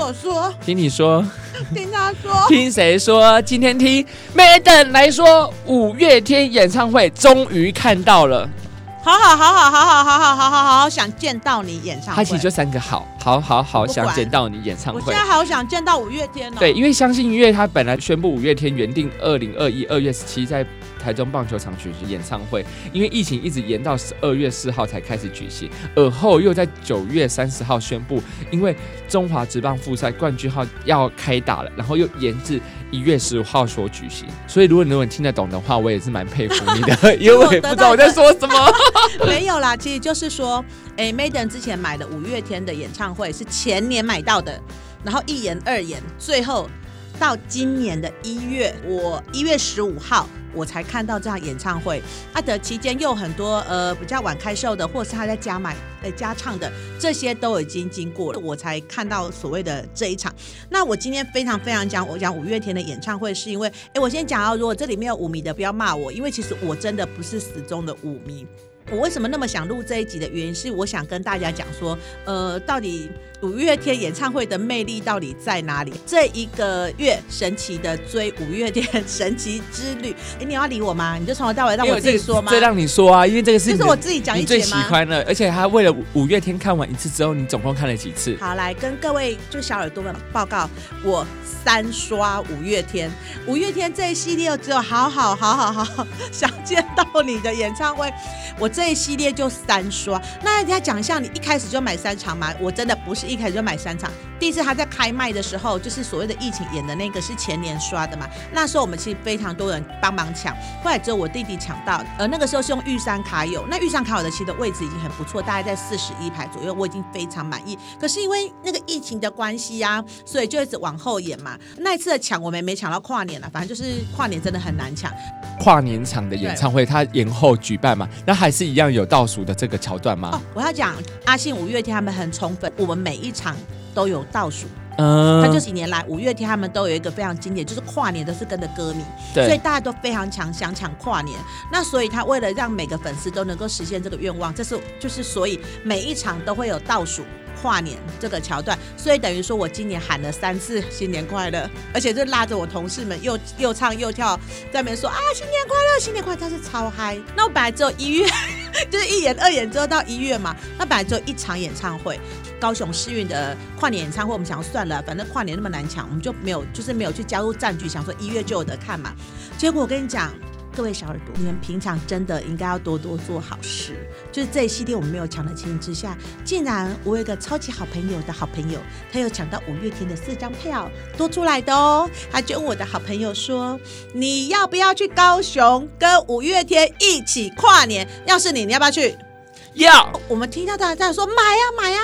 我说，听你说，听他说，听谁说？今天听 Madam 来说，五月天演唱会终于看到了。好好好好好好好好好好好想见到你演唱会。他其实就三个好，好好好想见到你演唱会。我现在好想见到五月天哦。对，因为相信音乐他本来宣布五月天原定二零二一二月十七在台中棒球场举行演唱会，因为疫情一直延到十二月四号才开始举行，而后又在九月三十号宣布，因为中华职棒复赛冠军号要开打了，然后又延至。一月十五号所举行，所以如果你如果你听得懂的话，我也是蛮佩服你的，因为我也不知道我在说什么。没有啦，其实就是说，哎、欸、，Maiden 之前买的五月天的演唱会是前年买到的，然后一延二延，最后。到今年的一月，我一月十五号我才看到这场演唱会。他的期间又很多呃比较晚开售的，或是他在加买呃加唱的，这些都已经经过了，我才看到所谓的这一场。那我今天非常非常讲，我讲五月天的演唱会，是因为哎，我先讲啊，如果这里面有五迷的，不要骂我，因为其实我真的不是死忠的五迷。我为什么那么想录这一集的原因是，我想跟大家讲说，呃，到底五月天演唱会的魅力到底在哪里？这一个月神奇的追五月天神奇之旅，哎，你要理我吗？你就从头到尾让我自己说吗？这让你说啊，因为这个是就是我自己讲一？最喜欢的，而且他为了五月天看完一次之后，你总共看了几次？好，来跟各位就小耳朵们报告，我三刷五月天，五月天这一系列只有好好好好好好想见到你的演唱会，我。这一系列就三刷，那人家讲一下，你一开始就买三场吗？我真的不是一开始就买三场。第一次他在开卖的时候，就是所谓的疫情演的那个是前年刷的嘛。那时候我们其实非常多人帮忙抢，后来只有我弟弟抢到。呃那个时候是用玉山卡友，那玉山卡友的其实的位置已经很不错，大概在四十一排左右，我已经非常满意。可是因为那个疫情的关系啊，所以就一直往后演嘛。那一次的抢我们没抢到跨年了，反正就是跨年真的很难抢。跨年场的演唱会他延后举办嘛，那还是一样有倒数的这个桥段吗？哦，我要讲阿信五月天他们很宠粉，我们每一场。都有倒数，嗯，他这几年来五月天他们都有一个非常经典，就是跨年都是跟着歌迷，对，所以大家都非常强想抢跨年。那所以他为了让每个粉丝都能够实现这个愿望，这是就是所以每一场都会有倒数跨年这个桥段。所以等于说我今年喊了三次新年快乐，而且就拉着我同事们又 又唱又跳，在那边说啊新年快乐，新年快乐，他是超嗨。那我本来只有一月，就是一演二演之后到一月嘛，那本来只有一场演唱会。高雄市运的跨年演唱会，我们想要算了，反正跨年那么难抢，我们就没有，就是没有去加入战局，想说一月就有得看嘛。结果我跟你讲，各位小耳朵，你们平常真的应该要多多做好事。就是这一系列我们没有抢的情形之下，竟然我有一个超级好朋友的好朋友，他有抢到五月天的四张票多出来的哦。他就问我的好朋友说：“你要不要去高雄跟五月天一起跨年？要是你，你要不要去？”要。我们听到他在说买呀买呀。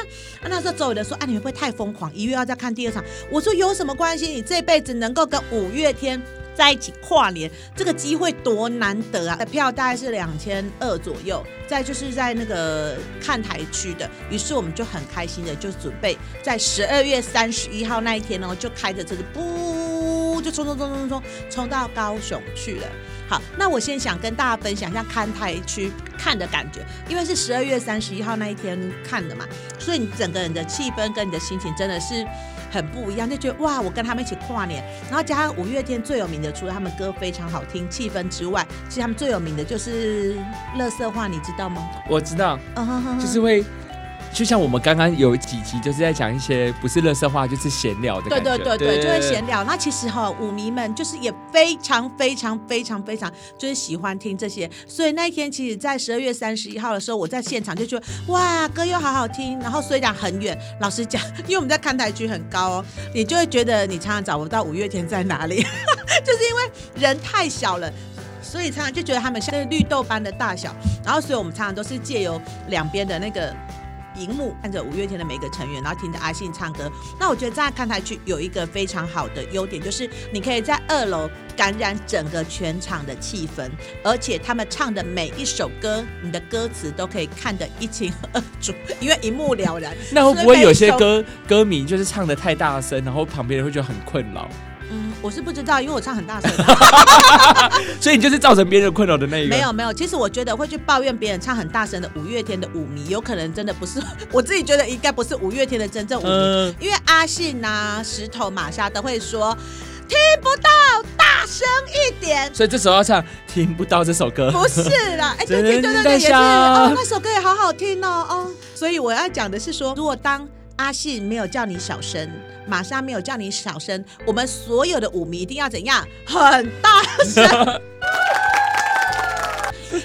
那时候周围的说：“啊，你会不会太疯狂？一月要再看第二场？”我说：“有什么关系？你这辈子能够跟五月天在一起跨年，这个机会多难得啊！”的票大概是两千二左右，再就是在那个看台区的。于是我们就很开心的就准备在十二月三十一号那一天呢，就开着车子，不就冲冲冲冲冲冲到高雄去了。好，那我先想跟大家分享一下看台区看的感觉，因为是十二月三十一号那一天看的嘛，所以你整个人的气氛跟你的心情真的是很不一样，就觉得哇，我跟他们一起跨年，然后加上五月天最有名的，除了他们歌非常好听，气氛之外，其实他们最有名的就是乐色话，你知道吗？我知道，就是会。就像我们刚刚有几集就是在讲一些不是乐色话，就是闲聊的。对对对对，就会闲聊。那其实哈，舞迷们就是也非常非常非常非常就是喜欢听这些。所以那一天，其实，在十二月三十一号的时候，我在现场就觉得哇，歌又好好听。然后虽然很远，老实讲，因为我们在看台区很高哦，你就会觉得你常常找不到五月天在哪里，就是因为人太小了，所以常常就觉得他们像绿豆般的大小。然后，所以我们常常都是借由两边的那个。荧幕看着五月天的每个成员，然后听着阿信唱歌。那我觉得在看台区有一个非常好的优点，就是你可以在二楼感染整个全场的气氛，而且他们唱的每一首歌，你的歌词都可以看得一清二楚，因为一目了然。那会不会有些歌歌迷就是唱的太大声，然后旁边人会觉得很困扰？嗯，我是不知道，因为我唱很大声，所以你就是造成别人困扰的那一个。没有没有，其实我觉得会去抱怨别人唱很大声的五月天的舞迷，有可能真的不是 我自己觉得应该不是五月天的真正舞迷，呃、因为阿信啊、石头、玛莎都会说听不到，大声一点。所以这时候要唱听不到这首歌，不是啦，哎、欸，对对对对对，也是哦，那首歌也好好听哦哦。所以我要讲的是说，如果当阿信没有叫你小声，玛莎没有叫你小声，我们所有的舞迷一定要怎样？很大声。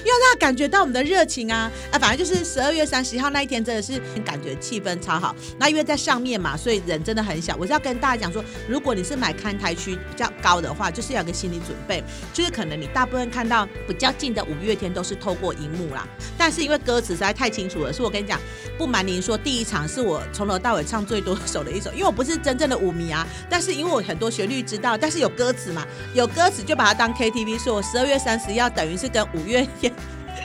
要让他感觉到我们的热情啊啊！反正就是十二月三十号那一天，真的是感觉气氛超好。那因为在上面嘛，所以人真的很小。我是要跟大家讲说，如果你是买看台区比较高的话，就是要有个心理准备，就是可能你大部分看到比较近的五月天都是透过荧幕啦。但是因为歌词实在太清楚了，所以我跟你讲，不瞒您说，第一场是我从头到尾唱最多首的一首，因为我不是真正的舞迷啊。但是因为我很多旋律知道，但是有歌词嘛，有歌词就把它当 KTV，所以我十二月三十要等于是跟五月天。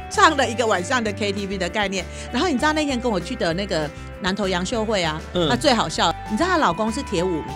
唱了一个晚上的 KTV 的概念，然后你知道那天跟我去的那个南投杨秀慧啊，她、嗯、最好笑，你知道她老公是铁舞迷，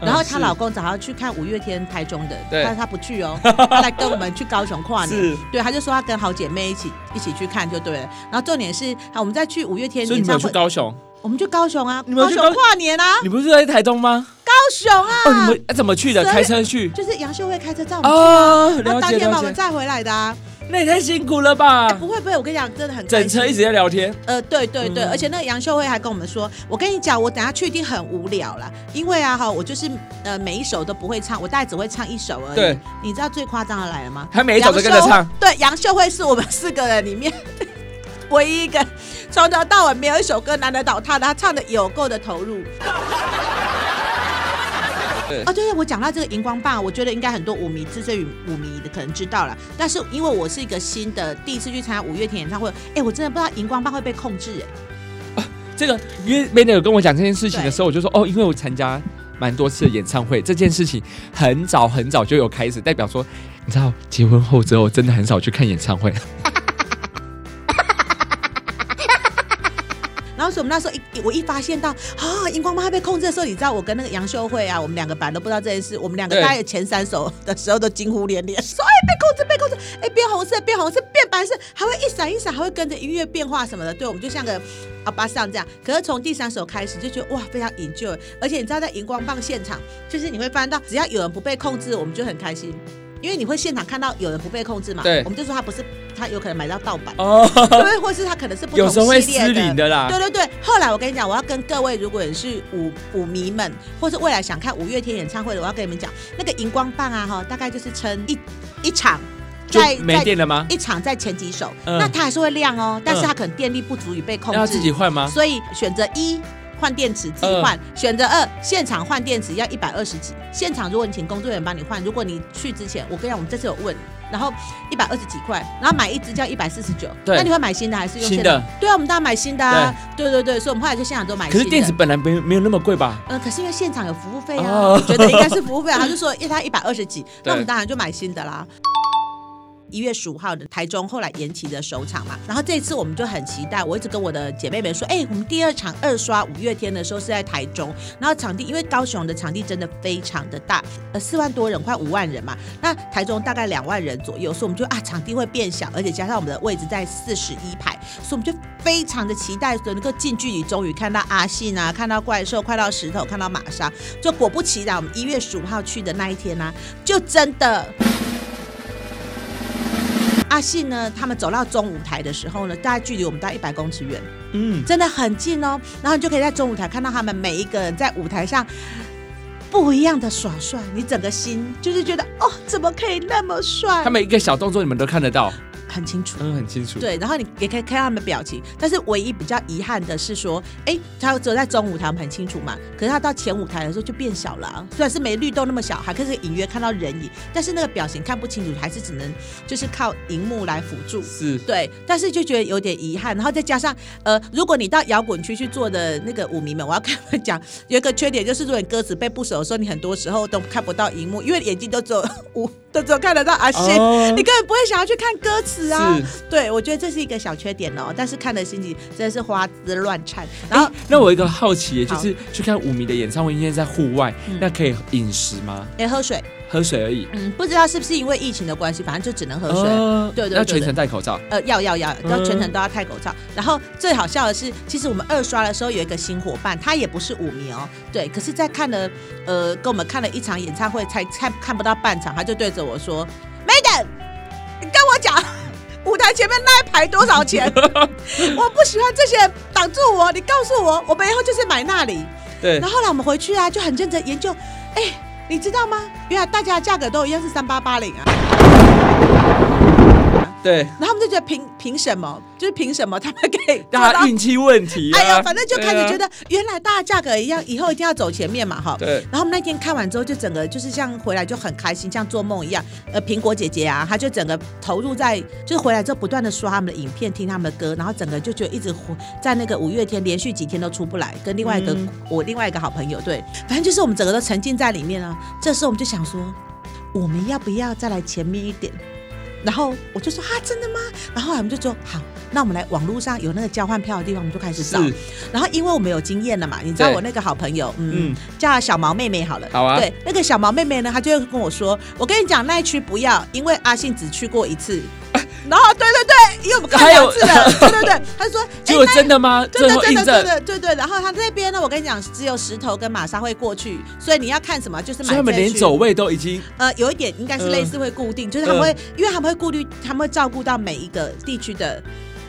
然后她老公早上去看五月天台中的，但是她不去哦，她来跟我们去高雄跨年，是。对，她就说她跟好姐妹一起一起去看就对了，然后重点是，我们再去五月天演唱会，去高雄，我们去高雄啊，你们去高雄跨年啊，你不是在台中吗？高雄啊，哦，你们怎么去的？开车去，就是杨秀慧开车载我们去啊，然后当天把我们载回来的啊。那也太辛苦了吧？欸、不会不会，我跟你讲，真的很整车一直在聊天。呃，对对对，嗯、而且那个杨秀慧还跟我们说，我跟你讲，我等下去一定很无聊啦，因为啊哈，我就是呃每一首都不会唱，我大概只会唱一首而已。对，你知道最夸张的来了吗？他每一首都跟着唱。对，杨秀慧是我们四个人里面 唯一一个从头到尾没有一首歌难得倒他的，他唱的有够的投入。对哦，对，我讲到这个荧光棒，我觉得应该很多舞迷、资深舞迷的可能知道了。但是因为我是一个新的，第一次去参加五月天演唱会，哎，我真的不知道荧光棒会被控制哎。啊，这个因为 Mandy 有跟我讲这件事情的时候，我就说哦，因为我参加蛮多次的演唱会，这件事情很早很早就有开始，代表说你知道结婚后之后真的很少去看演唱会。然后所以我们那时候一我一发现到啊荧光棒被控制的时候，你知道我跟那个杨秀慧啊，我们两个本来都不知道这件事，我们两个大概前三首的时候都惊呼连连，说哎被控制被控制，哎变红色变红色变白色，还会一闪一闪，还会跟着音乐变化什么的，对，我们就像个阿巴桑这样。可是从第三首开始就觉得哇非常引就而且你知道在荧光棒现场，就是你会发现到只要有人不被控制，我们就很开心。因为你会现场看到有人不被控制嘛，对，我们就说他不是，他有可能买到盗版哦，对，或是他可能是不同系列的，有时候会失灵的啦。对对对，后来我跟你讲，我要跟各位，如果你是舞舞迷们，或是未来想看五月天演唱会的，我要跟你们讲，那个荧光棒啊，哈，大概就是撑一一场，在没电了吗？一场在前几首，嗯、那它还是会亮哦，但是它可能电力不足以被控制，要自己换吗？所以选择一。换电池自己换，选择二，现场换电池要一百二十几。现场如果你请工作人员帮你换，如果你去之前，我跟你讲，我们这次有问，然后一百二十几块，然后买一支要一百四十九。对，那你会买新的还是用新的？对啊，我们当然买新的啊。对对对，所以我们后来就现场都买新的。可是电池本来没没有那么贵吧？呃，可是因为现场有服务费啊，我觉得应该是服务费啊。他就说，因为他一百二十几，那我们当然就买新的啦。一月十五号的台中后来延期的首场嘛，然后这次我们就很期待。我一直跟我的姐妹们说，哎，我们第二场二刷五月天的时候是在台中，然后场地因为高雄的场地真的非常的大，呃，四万多人，快五万人嘛，那台中大概两万人左右，所以我们就啊场地会变小，而且加上我们的位置在四十一排，所以我们就非常的期待说能够近距离终于看到阿信啊，看到怪兽，看到石头，看到玛莎，就果不其然，我们一月十五号去的那一天呢、就真的。阿信呢？他们走到中舞台的时候呢，大概距离我们大概一百公尺远，嗯，真的很近哦。然后你就可以在中舞台看到他们每一个人在舞台上不一样的耍帅，你整个心就是觉得哦，怎么可以那么帅？他每一个小动作你们都看得到。很清楚，嗯，很清楚。对，然后你也可以看到他们的表情，但是唯一比较遗憾的是说，哎，他只有在中舞台我们很清楚嘛，可是他到前舞台的时候就变小了啊。虽然是没绿豆那么小，还可以隐约看到人影，但是那个表情看不清楚，还是只能就是靠荧幕来辅助。是，对，但是就觉得有点遗憾。然后再加上，呃，如果你到摇滚区去做的那个舞迷们，我要跟他们讲，有一个缺点就是，如果你歌词背不熟的时候，你很多时候都看不到荧幕，因为眼睛都只有 五。都只有看得到阿信，你根本不会想要去看歌词啊。对，我觉得这是一个小缺点哦。但是看的心情真的是花枝乱颤。然后，那我一个好奇，就是去看五迷的演唱会，因为在户外，那可以饮食吗？哎，喝水。喝水而已，嗯，不知道是不是因为疫情的关系，反正就只能喝水。对对，要全程戴口罩。呃，要要要，要全程都要戴口罩。然后最好笑的是，其实我们二刷的时候有一个新伙伴，他也不是舞迷哦，对，可是，在看了呃跟我们看了一场演唱会，才看看不到半场，他就对着我说：“Madam，你跟我讲，舞台前面那一排多少钱？我不喜欢这些人挡住我，你告诉我，我们以后就是买那里。”对。然后后来我们回去啊，就很认真研究，哎。你知道吗？原来大家的价格都一样是三八八零啊。对，然后他们就觉得凭凭什么？就是凭什么他们给大家运气问题？哎呀，反正就开始觉得原来大家价格一样，以后一定要走前面嘛，哈。对。然后我们那天看完之后，就整个就是像回来就很开心，像做梦一样。呃，苹果姐姐啊，她就整个投入在，就是回来之后不断的刷他们的影片，听他们的歌，然后整个就觉得一直在那个五月天连续几天都出不来，跟另外一个、嗯、我另外一个好朋友，对，反正就是我们整个都沉浸在里面啊。这时候我们就想说，我们要不要再来前面一点？然后我就说啊，真的吗？然后我们就说好，那我们来网络上有那个交换票的地方，我们就开始找。然后因为我们有经验了嘛，你知道我那个好朋友，嗯，嗯，叫小毛妹妹好了。好啊。对，那个小毛妹妹呢，她就会跟我说，我跟你讲那一区不要，因为阿信只去过一次。然后对对对，因为我们看两次了，对对对，他说 结果真的吗？真的真的真的对对。然后他这边呢，我跟你讲，只有石头跟玛莎会过去，所以你要看什么就是买。他们连走位都已经呃有一点应该是类似会固定，就是他们会，因为他们会顾虑，他们会照顾到每一个地区的。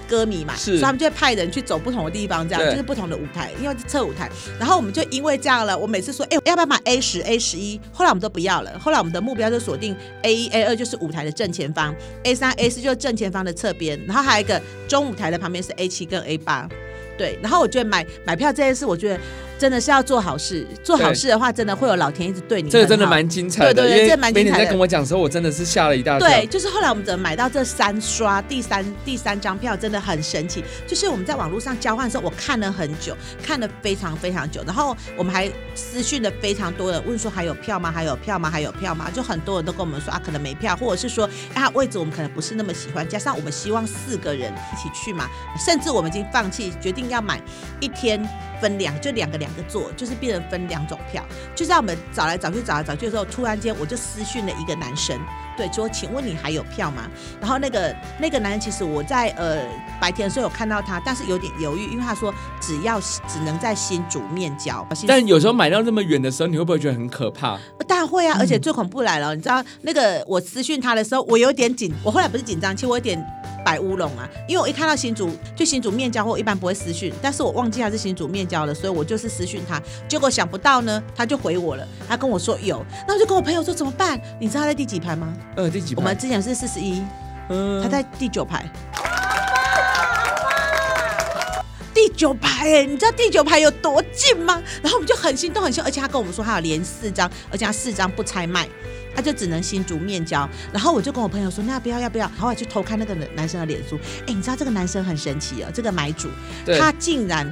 歌迷嘛，是，所以他们就会派人去走不同的地方，这样就是不同的舞台，因为是侧舞台。然后我们就因为这样了，我每次说，哎，要不要买 A 十、A 十一？后来我们都不要了。后来我们的目标就锁定 A 一、A 二，就是舞台的正前方；A 三、A 四就是正前方的侧边。然后还有一个中舞台的旁边是 A 七跟 A 八。对，然后我觉得买买票这件事，我觉得。真的是要做好事，做好事的话，真的会有老天一直对你。这个真的蛮精彩的，对对对，这蛮精彩的。你在跟我讲的时候，我真的是吓了一大跳。对，就是后来我们怎么买到这三刷第三第三张票，真的很神奇。就是我们在网络上交换的时候，我看了很久，看了非常非常久。然后我们还私讯了非常多人问说还有票吗？还有票吗？还有票吗？就很多人都跟我们说啊，可能没票，或者是说啊位置我们可能不是那么喜欢，加上我们希望四个人一起去嘛，甚至我们已经放弃决定要买一天。分两就两个两个座，就是变成分两种票，就在我们找来找去找来找去的时候，突然间我就私讯了一个男生，对，说请问你还有票吗？然后那个那个男人其实我在呃白天的时候有看到他，但是有点犹豫，因为他说只要只能在新竹面交。但有时候买到那么远的时候，你会不会觉得很可怕？当然会啊，而且最恐怖来了，嗯、你知道那个我私讯他的时候，我有点紧，我后来不是紧张，其实我有点。摆乌龙啊！因为我一看到新竹，就新竹面交，我一般不会私讯，但是我忘记他是新竹面交了，所以我就是私讯他。结果想不到呢，他就回我了，他跟我说有，那我就跟我朋友说怎么办？你知道他在第几排吗？呃，第几排？我们之前是四十一，嗯，他在第九排。第九排哎，你知道第九排有多近吗？然后我们就很心动很心动，而且他跟我们说他有连四张，而且他四张不拆卖。他就只能新竹面交，然后我就跟我朋友说，那要不要要不要？然后我去偷看那个男生的脸书，哎，你知道这个男生很神奇哦，这个买主，他竟然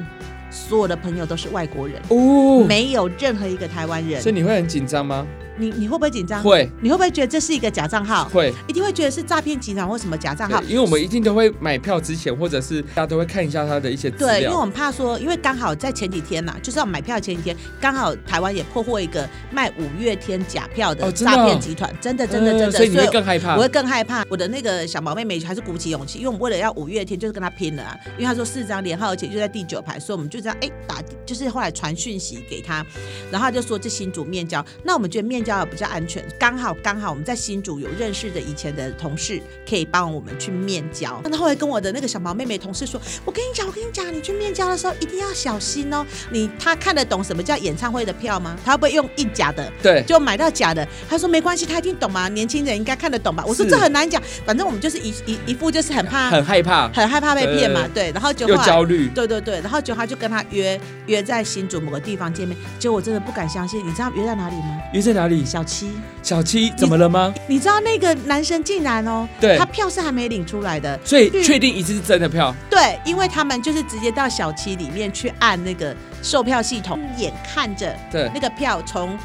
所有的朋友都是外国人哦，没有任何一个台湾人，所以你会很紧张吗？你你会不会紧张？会。你会不会觉得这是一个假账号？会。一定会觉得是诈骗集团或什么假账号？因为我们一定都会买票之前，或者是大家都会看一下他的一些资料。对，因为我们怕说，因为刚好在前几天呐，就是要买票前几天，刚好台湾也破获一个卖五月天假票的诈骗集团，真的真的真的，所以你会更害怕。我会更害怕。我的那个小毛妹妹还是鼓起勇气，因为我们为了要五月天，就是跟他拼了啊。因为他说四张连号，而且就在第九排，所以我们就这样哎打，就是后来传讯息给他，然后他就说这新竹面交，那我们觉得面交也比较安全。刚好刚好我们在新竹有认识的以前的同事，可以帮我们去面交。那后来跟我的那个小毛妹妹同事说：“我跟你讲，我跟你讲，你去面交的时候一定要小心哦。你他看得懂什么叫演唱会的票吗？他会不会用印假的？对，就买到假的。他说没关系，他一定懂嘛？年轻人应该看得懂吧？我说这很难讲，反正我们就是一一一副就是很怕、很害怕、很害怕被骗嘛。对，然后就又焦虑，对对对，然后就他就跟他约约在新竹某个地方见面。结果我真的不敢相信，你知道约在哪里吗？约在哪里？小七，小七。怎么了吗？你，你知道那个男生竟然哦，对，他票是还没领出来的，所以确定一次是真的票。对，因为他们就是直接到小七里面去按那个售票系统，眼看着对那个票从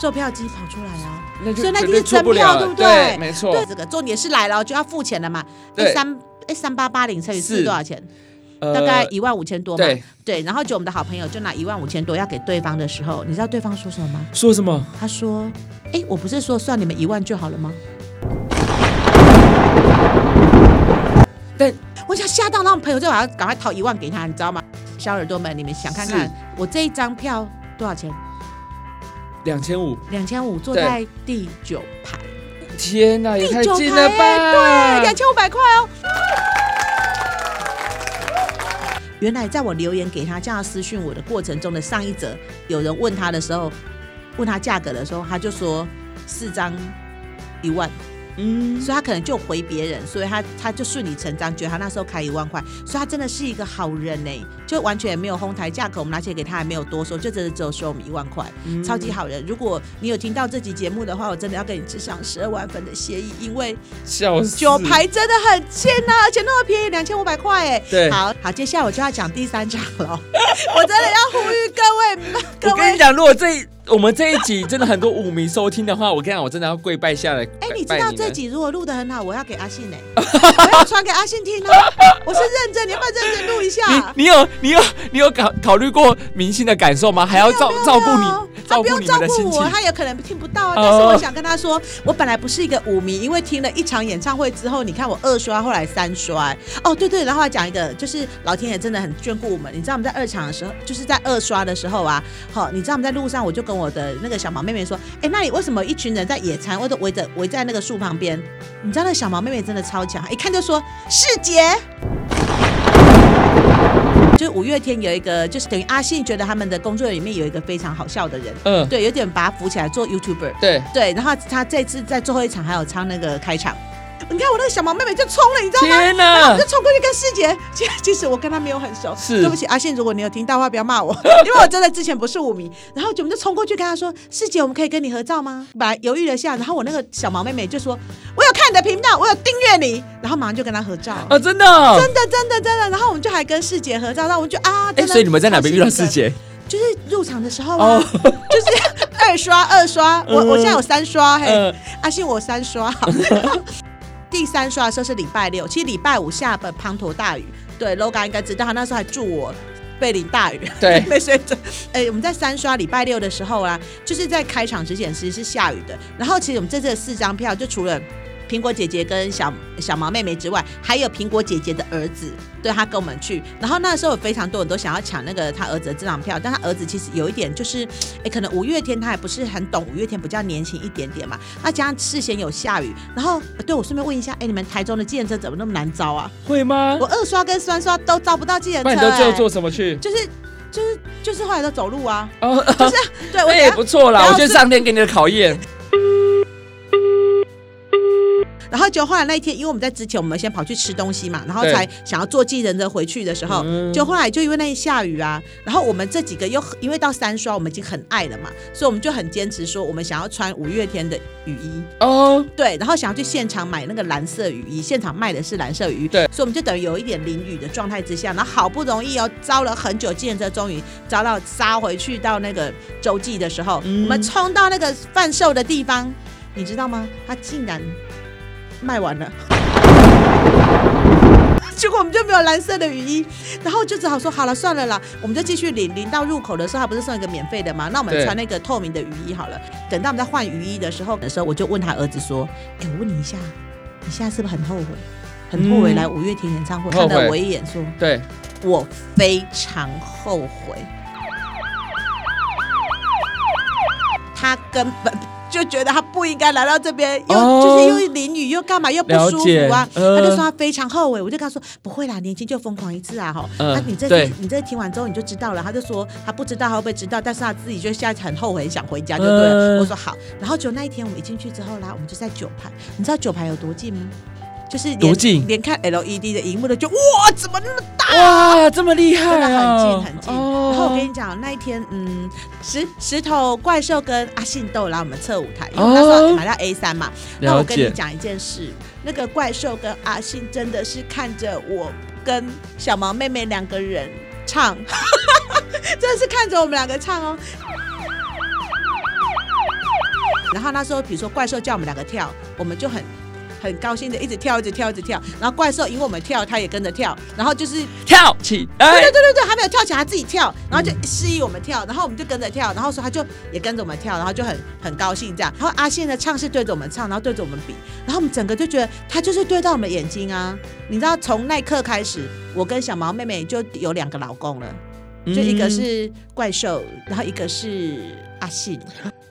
售票机跑出来啊，那就所以那就是真票，对不对？对，没错。对，这个重点是来了就要付钱了嘛。对，三哎三八八零乘以四多少钱？大概一万五千多嘛。对对，然后就我们的好朋友就拿一万五千多要给对方的时候，你知道对方说什么吗？说什么？他说：“哎，我不是说算你们一万就好了吗？”但我想吓到，那种朋友就把他赶快掏一万给他，你知道吗？小耳朵们，你们想看看我这一张票多少钱？两千五，两千五，坐在第九排。天哪，也太近了吧！对，两千五百块哦。原来在我留言给他叫他私讯我的过程中的上一则，有人问他的时候，问他价格的时候，他就说四张一万。嗯，所以他可能就回别人，所以他他就顺理成章觉得他那时候开一万块，所以他真的是一个好人呢，就完全没有哄抬价格，我们拿钱给他还没有多收，就真的只有收我们一万块，嗯、超级好人。如果你有听到这集节目的话，我真的要跟你致上十二万分的谢意，因为九排真的很贱呐、啊，而且那么便宜，两千五百块哎。对，好好，接下来我就要讲第三场了，我真的要呼吁各位，各 位我跟你讲，如果这。我们这一集真的很多舞迷收听的话，我跟你讲，我真的要跪拜下来。哎，你知道这集如果录的很好，我要给阿信呢，我要传给阿信听啊。我是认真，你要不要认真录一下？你你有你有你有考考虑过明星的感受吗？还要照照顾你，他不用照顾我，他也可能听不到啊。但是我想跟他说，我本来不是一个舞迷，因为听了一场演唱会之后，你看我二刷，后来三刷。哦，对对，然后还讲一个，就是老天爷真的很眷顾我们。你知道我们在二场的时候，就是在二刷的时候啊，好，你知道我们在路上，我就跟我的那个小。毛妹妹说：“哎，那里为什么一群人在野餐？或者围着围在那个树旁边？你知道那小毛妹妹真的超强，一看就说世杰。就五月天有一个，就是等于阿信觉得他们的工作里面有一个非常好笑的人，嗯，对，有点把他扶起来做 YouTuber，对对。然后他这次在最后一场还有唱那个开场。”你看我那个小毛妹妹就冲了，你知道吗？天哪！我就冲过去跟师姐，其 实其实我跟她没有很熟。是，对不起阿信，如果你有听到的话，不要骂我，因为我真的之前不是舞迷。然后我们就冲过去跟她说：“师姐，我们可以跟你合照吗？”本来犹豫了一下，然后我那个小毛妹妹就说：“我有看你的频道，我有订阅你。”然后马上就跟她合照。啊，真的，真的，真的，真的。然后我们就还跟师姐合照，然后我们就啊，哎，所以你们在哪边遇到师姐？就是入场的时候啊，就是二刷二刷，我我现在有三刷，嘿，阿信我三刷。第三刷的时候是礼拜六，其实礼拜五下本滂沱大雨，对，Loga 应该知道，他那时候还祝我被淋大雨，对，没水准。哎，我们在三刷礼拜六的时候啊，就是在开场之前其实是下雨的，然后其实我们这次的四张票就除了。苹果姐姐跟小小毛妹妹之外，还有苹果姐姐的儿子，对，他跟我们去。然后那时候有非常多人都想要抢那个他儿子的这张票，但他儿子其实有一点就是，哎，可能五月天他也不是很懂五月天，比较年轻一点点嘛。那加上事先有下雨，然后对我顺便问一下，哎，你们台中的计程车怎么那么难招啊？会吗？我二刷跟三刷都招不到计程车。那你都最后坐什么去？就是就是就是后来都走路啊。哦，就是对，我 也不错啦。我觉得上天给你的考验。然后就后来那一天，因为我们在之前我们先跑去吃东西嘛，然后才想要坐计程车回去的时候，就后来就因为那天下雨啊，然后我们这几个又因为到三刷我们已经很爱了嘛，所以我们就很坚持说我们想要穿五月天的雨衣。哦，对，然后想要去现场买那个蓝色雨衣，现场卖的是蓝色雨衣，对，所以我们就等于有一点淋雨的状态之下，然后好不容易哦招了很久计程车，终于招到杀回去到那个洲际的时候，嗯、我们冲到那个贩售的地方，你知道吗？他竟然。卖完了，结果我们就没有蓝色的雨衣，然后就只好说好了算了啦，我们就继续领，领到入口的时候，他不是送一个免费的吗？那我们穿那个透明的雨衣好了。等到我们在换雨衣的时候的时候，我就问他儿子说：“哎，我问你一下，你现在是不是很后悔？很后悔来五月天演唱会？”看了我一眼说：“对，我非常后悔。”他根本。就觉得他不应该来到这边，又、哦、就是又淋雨又干嘛又不舒服啊，呃、他就说他非常后悔。我就跟他说不会啦，年轻就疯狂一次啊哈。那、呃、你这对你这听完之后你就知道了。他就说他不知道他会不会知道，但是他自己就现在很后悔想回家就对了。呃、我说好，然后就那一天我们一进去之后啦，我们就在九排，你知道九排有多近吗？就是连，近连看 LED 的荧幕的就哇，怎么那么大？哇，这么厉害、啊，真的很近很近。跟你讲，那一天，嗯，石石头怪兽跟阿信都来我们侧舞台，因为那时候买到 A 三嘛。那、哦、我跟你讲一件事，那个怪兽跟阿信真的是看着我跟小毛妹妹两个人唱，真的是看着我们两个唱哦。然后那时候比如说怪兽叫我们两个跳，我们就很。很高兴的，一直跳，一直跳，一直跳。然后怪兽因为我们跳，他也跟着跳。然后就是跳起来，对对对对对，还没有跳起来，他自己跳。然后就示意我们跳，然后我们就跟着跳。然后说他就也跟着我们跳，然后就很很高兴这样。然后阿信的唱是对着我们唱，然后对着我们比。然后我们整个就觉得他就是对到我们眼睛啊！你知道，从那一刻开始，我跟小毛妹妹就有两个老公了，就一个是怪兽，然后一个是阿信。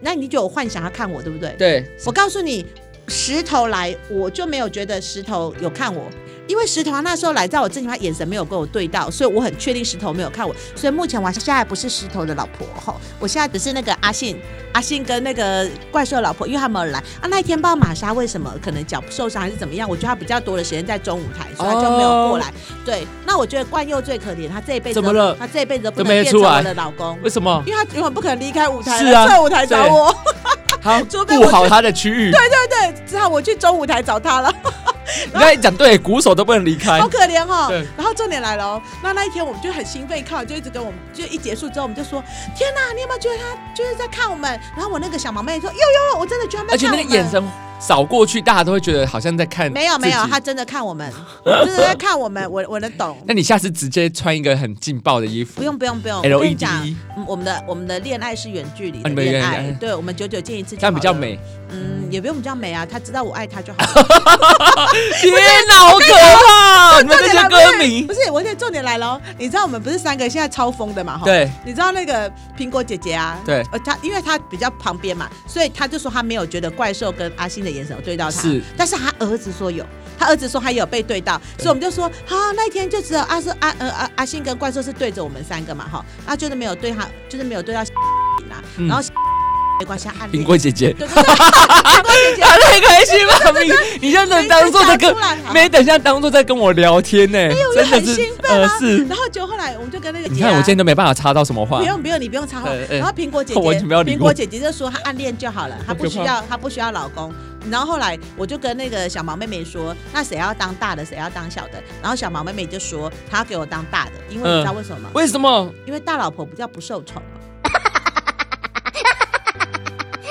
那你就有幻想要看我，对不对？对，我告诉你，石头来，我就没有觉得石头有看我。因为石头他那时候来，在我正前，他眼神没有跟我对到，所以我很确定石头没有看我。所以目前我现在不是石头的老婆哈，我现在只是那个阿信，阿信跟那个怪兽老婆，因为他没有来啊。那一天不知道玛莎为什么，可能脚受伤还是怎么样，我觉得他比较多的时间在中舞台，所以他就没有过来。哦、对，那我觉得冠佑最可怜，他这一辈子怎么了？他这一辈子都不能变成我的老公，为什么？因为他永远不可能离开舞台，是啊，在舞台找我，好 顾好他的区域。对对对，只好我去中舞台找他了。你刚才讲对，鼓手都不能离开，好可怜哦。对，然后重点来了哦，那那一天我们就很兴奋，看完就一直跟我们，就一结束之后我们就说：天哪，你有没有觉得他就是在看我们？然后我那个小毛妹说：呦呦，我真的觉得。而且那个眼神。扫过去，大家都会觉得好像在看。没有没有，他真的看我们，真的在看我们。我我能懂。那你下次直接穿一个很劲爆的衣服。不用不用不用。LED。我们的我们的恋爱是远距离的恋爱，对，我们久久见一次。这样比较美。嗯，也不用比较美啊，他知道我爱他就好。天哪，好可怕！你们这些歌迷。不是，我现在重点来了，你知道我们不是三个现在超疯的嘛？哈。对。你知道那个苹果姐姐啊？对。呃，她因为她比较旁边嘛，所以她就说她没有觉得怪兽跟阿信的眼神有对到她。是，但是她儿子说有，她儿子说他有被对到，所以我们就说，好，那一天就只有阿是阿呃阿阿信跟怪兽是对着我们三个嘛，哈，啊就是没有对他，就是没有对到，然后。没关系，暗苹果姐姐，苹果姐姐，他太开心了，你你就能当做在跟，没等下当做在跟我聊天呢，真的是，呃是，然后就后来我们就跟那个，你看我今天都没办法插到什么话，不用不用，你不用插话，然后苹果姐姐，苹果姐姐就说她暗恋就好了，她不需要她不需要老公，然后后来我就跟那个小毛妹妹说，那谁要当大的，谁要当小的，然后小毛妹妹就说她要给我当大的，因为你知道为什么吗？为什么？因为大老婆比较不受宠。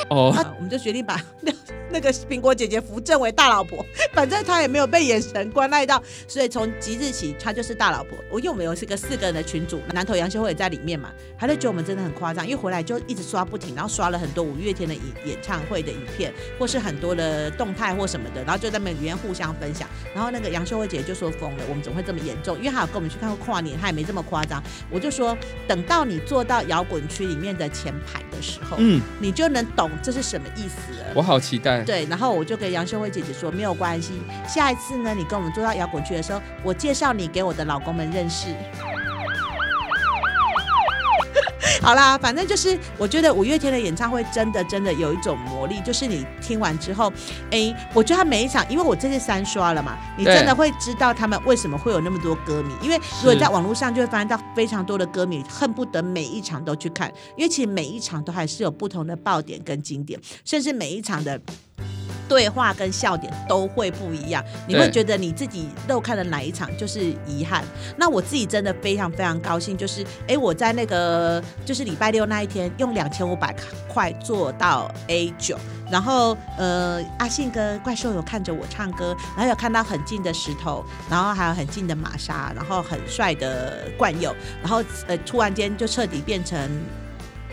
哦，那我们就决定把 那个苹果姐姐扶正为大老婆，反正她也没有被眼神关爱到，所以从即日起她就是大老婆。我因为我们有是个四个人的群组，南头杨秀慧也在里面嘛，他就觉得我们真的很夸张，因为回来就一直刷不停，然后刷了很多五月天的演演唱会的影片，或是很多的动态或什么的，然后就在那里面互相分享。然后那个杨秀慧姐姐就说疯了，我们怎么会这么严重？因为她有跟我们去看过跨年，她也没这么夸张。我就说等到你坐到摇滚区里面的前排的时候，嗯，你就能懂。这是什么意思了？我好期待。对，然后我就跟杨秀慧姐姐说，没有关系，下一次呢，你跟我们坐到摇滚区的时候，我介绍你给我的老公们认识。好啦，反正就是我觉得五月天的演唱会真的真的有一种魔力，就是你听完之后，哎，我觉得他每一场，因为我这次三刷了嘛，你真的会知道他们为什么会有那么多歌迷。因为如果你在网络上就会发现到非常多的歌迷恨不得每一场都去看，因为其实每一场都还是有不同的爆点跟经典，甚至每一场的。对话跟笑点都会不一样，你会觉得你自己漏看了哪一场就是遗憾。那我自己真的非常非常高兴，就是哎，我在那个就是礼拜六那一天用两千五百块做到 A 九，然后呃阿信跟怪兽有看着我唱歌，然后有看到很近的石头，然后还有很近的玛莎，然后很帅的冠佑，然后呃突然间就彻底变成。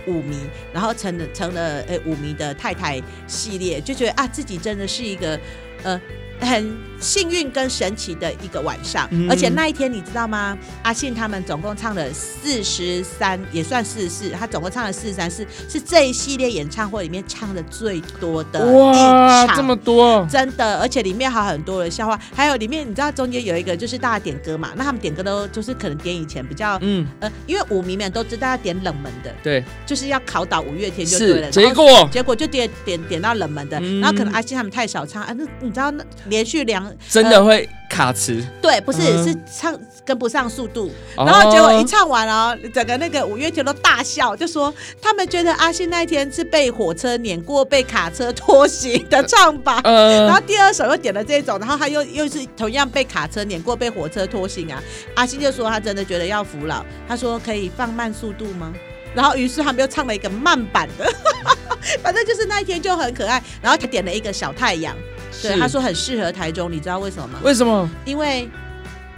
舞迷，然后成了成了诶，舞迷的太太系列，就觉得啊自己真的是一个呃。很幸运跟神奇的一个晚上，嗯、而且那一天你知道吗？阿信他们总共唱了四十三，也算四十四，他总共唱了四十三，是是这一系列演唱会里面唱的最多的一场，这么多，真的，而且里面还有很多的笑话，还有里面你知道中间有一个就是大家点歌嘛，那他们点歌都就是可能点以前比较嗯。呃，因为舞迷们都知道要点冷门的，对，就是要考倒五月天就对了，结果。结果就点点点到冷门的，嗯、然后可能阿信他们太少唱啊，那你知道那。连续两真的会卡词。对，不是是唱跟不上速度，然后结果一唱完哦，整个那个五月天都大笑，就说他们觉得阿信那一天是被火车碾过、被卡车拖行的唱法。然后第二首又点了这种，然后他又又是同样被卡车碾过、被火车拖行啊。阿信就说他真的觉得要服老，他说可以放慢速度吗？然后于是他们又唱了一个慢版的，反正就是那一天就很可爱。然后他点了一个小太阳。对，他说很适合台中，你知道为什么吗？为什么？因为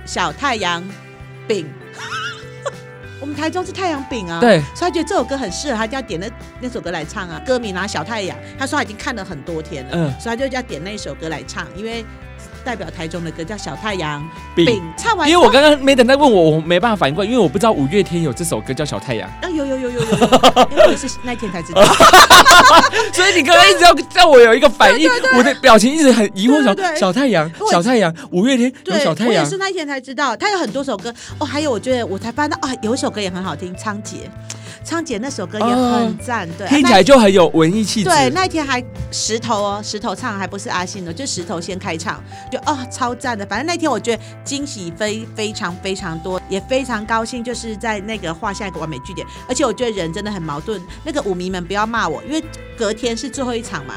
小太阳饼，我们台中是太阳饼啊。对，所以他觉得这首歌很适合，他就要点那那首歌来唱啊。歌名拿小太阳，他说他已经看了很多天了，嗯，所以他就要点那首歌来唱，因为。代表台中的歌叫《小太阳饼》，唱完。因为我刚刚没等他问我，我没办法反应过来，因为我不知道五月天有这首歌叫《小太阳》。啊，有有有有有，因为我是那天才知道。所以你刚刚一直要让我有一个反应，我的表情一直很疑惑，小小太阳，小太阳，五月天有小太阳。我也是那天才知道，他有很多首歌哦，还有我觉得我才发现啊，有一首歌也很好听，《仓頡》。仓頡那首歌也很赞，对，听起来就很有文艺气质。对，那一天还石头哦，石头唱还不是阿信的，就石头先开唱，就哦超赞的。反正那天我觉得惊喜非非常非常多，也非常高兴，就是在那个画下一个完美句点。而且我觉得人真的很矛盾，那个舞迷们不要骂我，因为隔天是最后一场嘛。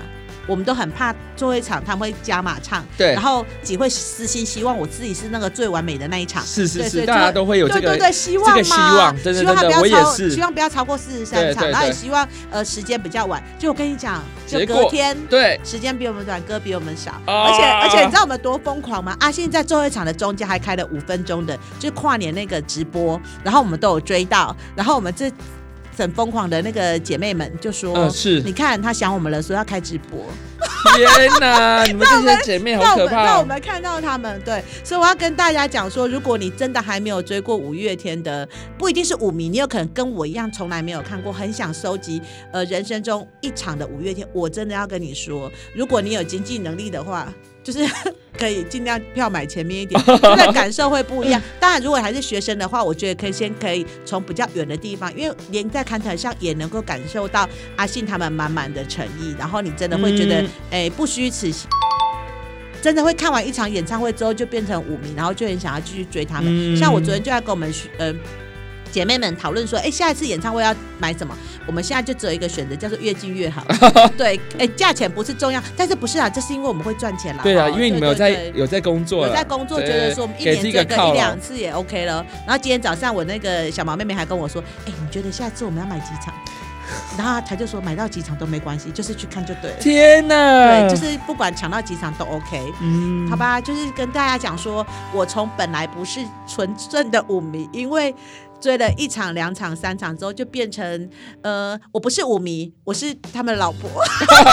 我们都很怕最后一场他们会加码唱，对，然后只会私心希望我自己是那个最完美的那一场，是是是，大家都会有这个对对对希望嘛，希望，真的真的，我也是，希望不要超过四十三场，然后也希望呃时间比较晚。就我跟你讲，就隔天对。时间比我们短，歌比我们少，而且而且你知道我们多疯狂吗？阿信在最后一场的中间还开了五分钟的，就是跨年那个直播，然后我们都有追到，然后我们这。很疯狂的那个姐妹们就说：“嗯，是，你看他想我们了，说要开直播。天哪，你们这些姐妹好可怕！让我们看到他们，对，所以我要跟大家讲说，如果你真的还没有追过五月天的，不一定是五迷，你有可能跟我一样从来没有看过，很想收集呃人生中一场的五月天。我真的要跟你说，如果你有经济能力的话。”就是 可以尽量票买前面一点，现在感受会不一样。当然，如果还是学生的话，我觉得可以先可以从比较远的地方，因为连在看台上也能够感受到阿信他们满满的诚意，然后你真的会觉得，哎、嗯，不虚此行。真的会看完一场演唱会之后就变成五迷，然后就很想要继续追他们。嗯、像我昨天就在跟我们呃。姐妹们讨论说：“哎，下一次演唱会要买什么？我们现在就只有一个选择，叫做越近越好。对，哎，价钱不是重要，但是不是啊？这是因为我们会赚钱啦。对啊，因为你们有在有在工作，有在工作，觉得说我们一年这个一两次也 OK 了。然后今天早上我那个小毛妹妹还跟我说：，哎，你觉得下次我们要买几场？然后她就说买到几场都没关系，就是去看就对了。天哪，对，就是不管抢到几场都 OK。嗯，好吧，就是跟大家讲说，我从本来不是纯正的舞迷，因为。追了一场、两场、三场之后，就变成呃，我不是舞迷，我是他们老婆，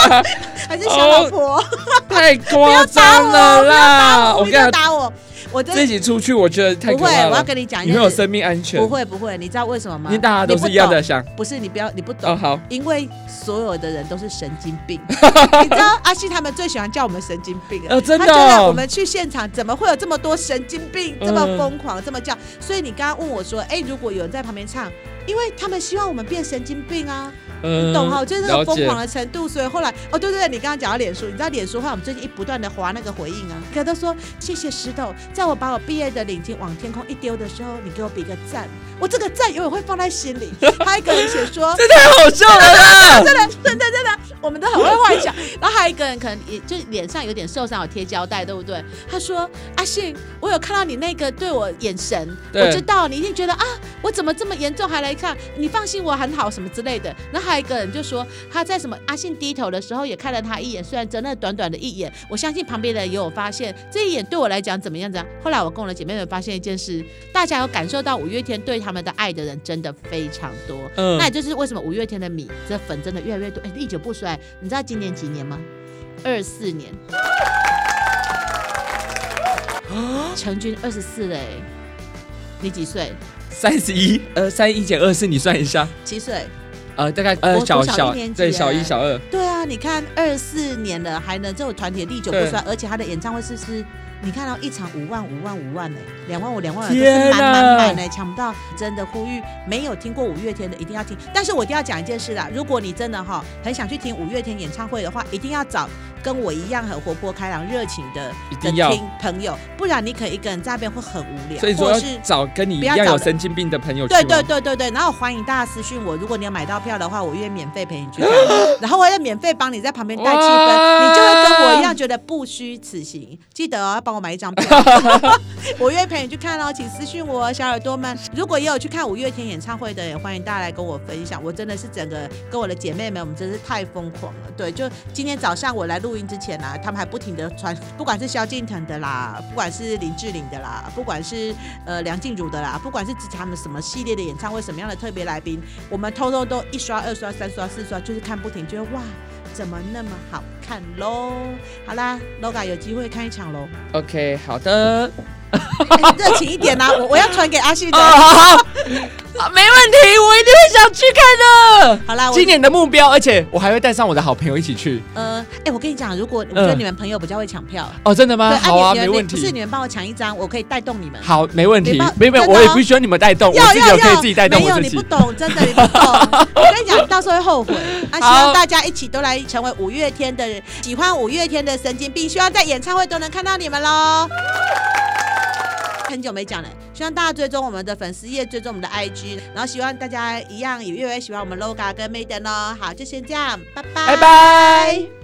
还是小老婆，哦、太夸张了啦！我不要打我。我自己出去，我觉得太可怕了。不会，我要跟你讲，你没有生命安全。不会不会，你知道为什么吗？因为大家都是一样的想。不是你不要，你不懂。哦好。因为所有的人都是神经病。你知道阿信他们最喜欢叫我们神经病啊。真的。他觉得我们去现场怎么会有这么多神经病，这么疯狂，这么叫？所以你刚刚问我说，哎，如果有人在旁边唱，因为他们希望我们变神经病啊。嗯，懂哈，就是那个疯狂的程度，所以后来哦，对对对，你刚刚讲到脸书，你知道脸书的话，我们最近一不断的划那个回应啊，可都说谢谢石头，在我把我毕业的领巾往天空一丢的时候，你给我比个赞，我这个赞永远会放在心里。还有一个人写说，这太好笑了啦，真的真的真的，我们都很会幻想。然后还有一个人可能也就脸上有点受伤，有贴胶带，对不对？他说阿信，我有看到你那个对我眼神，我知道你一定觉得啊，我怎么这么严重还来看？你放心，我很好什么之类的。然后还有一个人就说他在什么阿信低头的时候也看了他一眼，虽然真的短短的一眼，我相信旁边的人也有发现这一眼对我来讲怎么样子。后来我跟我的姐妹们发现一件事，大家有感受到五月天对他们的爱的人真的非常多。嗯，那也就是为什么五月天的米这粉真的越来越多。哎，历久不衰。你知道今年几年吗？二四年。成军二十四嘞，你几岁？三十一。呃，三一减二四，你算一下。七岁。呃，大概呃小小对小一小二，对啊，你看二四年了还能这种团体历久不衰，而且他的演唱会是是，你看到一场五万五万五万呢，两万五两万五都是满满满呢，抢不到，真的呼吁没有听过五月天的一定要听，但是我一定要讲一件事啦，如果你真的哈很想去听五月天演唱会的话，一定要找跟我一样很活泼开朗、热情的一定要听朋友，不然你可以一个人在那边会很无聊。所以说要找跟你一样有神经病的朋友去。对对对对对，然后欢迎大家私讯我，如果你有买到票的话，我愿意免费陪你去看，然后我也免费帮你在旁边带气氛，你就会跟我一样觉得不虚此行。记得哦，要帮我买一张票，我愿意陪你去看哦，请私信我，小耳朵们。如果也有去看五月天演唱会的，也欢迎大家来跟我分享。我真的是整个跟我的姐妹们，我们真是太疯狂了。对，就今天早上我来录音之前啊，他们还不停的传，不管是萧敬腾的啦，不管是林志玲的啦，不管是呃梁静茹的啦，不管是之前他们什么系列的演唱会，什么样的特别来宾，我们偷偷都一刷、二刷、三刷、四刷，就是看不停，觉得哇，怎么那么好看喽？好啦，Loga 有机会看一场喽。OK，好的。热情一点呐、啊！我我要传给阿信的。好，好，好，啊，没问题，我一定会想去看的。好啦，今年的目标，而且我还会带上我的好朋友一起去。呃，哎、欸，我跟你讲，如果我觉得你们朋友比较会抢票、呃，哦，真的吗？对好啊，没问题。不是你们帮我抢一张，我可以带动你们。好，没问题。没没有，我也不需要你们带动，我自己有可以自己带动我自己。没有，你不懂，真的你不懂。我跟你讲，到时候会后悔。啊，希望大家一起都来成为五月天的，喜欢五月天的神经病，希望在演唱会都能看到你们喽。很久没讲了，希望大家追踪我们的粉丝页，追踪我们的 IG，然后希望大家一样也越来越喜欢我们 Loga 跟 Madam 哦。好，就先这样，拜拜，拜拜。